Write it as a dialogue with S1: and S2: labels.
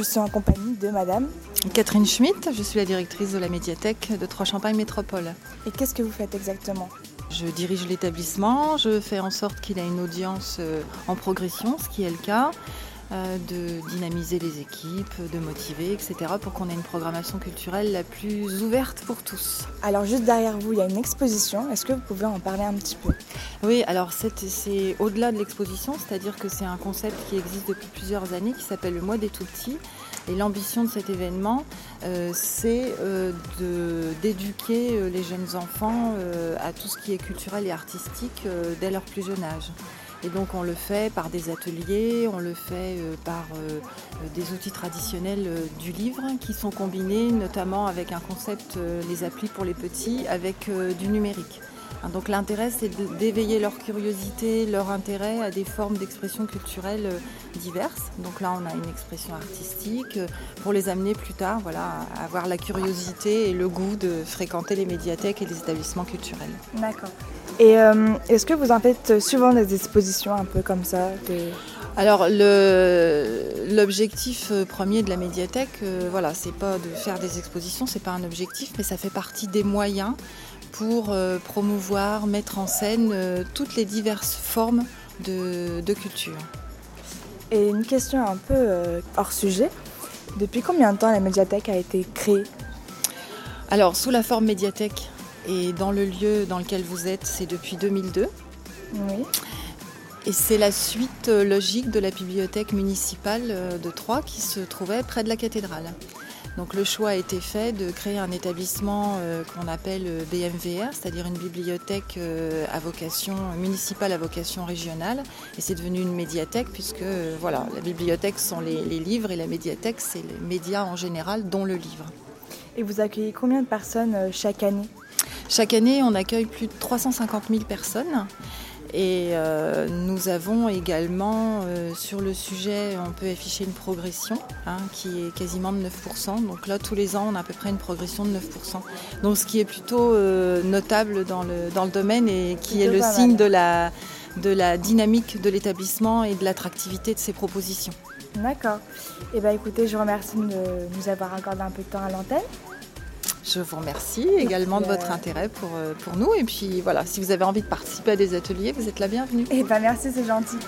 S1: je suis en compagnie de madame
S2: Catherine Schmitt, je suis la directrice de la médiathèque de Trois-Champagne Métropole.
S1: Et qu'est-ce que vous faites exactement?
S2: Je dirige l'établissement, je fais en sorte qu'il ait une audience euh, en progression, ce qui est le cas. Euh, de dynamiser les équipes, de motiver, etc. pour qu'on ait une programmation culturelle la plus ouverte pour tous.
S1: Alors juste derrière vous, il y a une exposition. Est-ce que vous pouvez en parler un petit peu?
S2: Oui, alors c'est au-delà de l'exposition, c'est-à-dire que c'est un concept qui existe depuis plusieurs années qui s'appelle le mois des tout petits. Et l'ambition de cet événement, euh, c'est euh, d'éduquer les jeunes enfants à tout ce qui est culturel et artistique dès leur plus jeune âge. Et donc on le fait par des ateliers, on le fait euh, par euh, des outils traditionnels euh, du livre qui sont combinés notamment avec un concept, les applis pour les petits, avec du numérique. Hein, donc l'intérêt, c'est d'éveiller leur curiosité, leur intérêt à des formes d'expression culturelle diverses. Donc là, on a une expression artistique pour les amener plus tard voilà, à avoir la curiosité et le goût de fréquenter les médiathèques et les établissements culturels.
S1: D'accord. Et euh, est-ce que vous en faites souvent des expositions un peu comme ça
S2: Alors l'objectif euh, premier de la médiathèque, euh, voilà, c'est pas de faire des expositions, c'est pas un objectif, mais ça fait partie des moyens pour promouvoir, mettre en scène toutes les diverses formes de, de, culture.
S1: Et une question un peu hors sujet. Depuis combien de temps la médiathèque a été créée?
S2: Alors sous la forme médiathèque, et dans le lieu dans lequel vous êtes, c'est depuis 2002.
S1: Oui.
S2: Et c'est la suite euh, logique de la bibliothèque municipale euh, de Troyes qui se trouvait près de la cathédrale. Donc le choix a été fait de créer un établissement euh, qu'on appelle BMVR, c'est-à-dire une bibliothèque à vocation municipale à vocation régionale. Et c'est devenu une médiathèque puisque voilà, la bibliothèque sont les, les livres et la médiathèque c'est les médias en général, dont le livre.
S1: Et vous accueillez combien de personnes chaque année?
S2: Chaque année, on accueille plus de 350 000 personnes. Et euh, nous avons également euh, sur le sujet, on peut afficher une progression hein, qui est quasiment de 9%. Donc là, tous les ans, on a à peu près une progression de 9%. Donc ce qui est plutôt euh, notable dans le, dans le domaine et qui est le signe de la, de la dynamique de l'établissement et de l'attractivité de ses propositions.
S1: D'accord. Et eh bien écoutez, je vous remercie de nous avoir accordé un peu de temps à l'antenne.
S2: Je vous remercie également de votre intérêt pour, euh, pour nous. Et puis voilà, si vous avez envie de participer à des ateliers, vous êtes la bienvenue.
S1: Et eh ben merci, c'est gentil.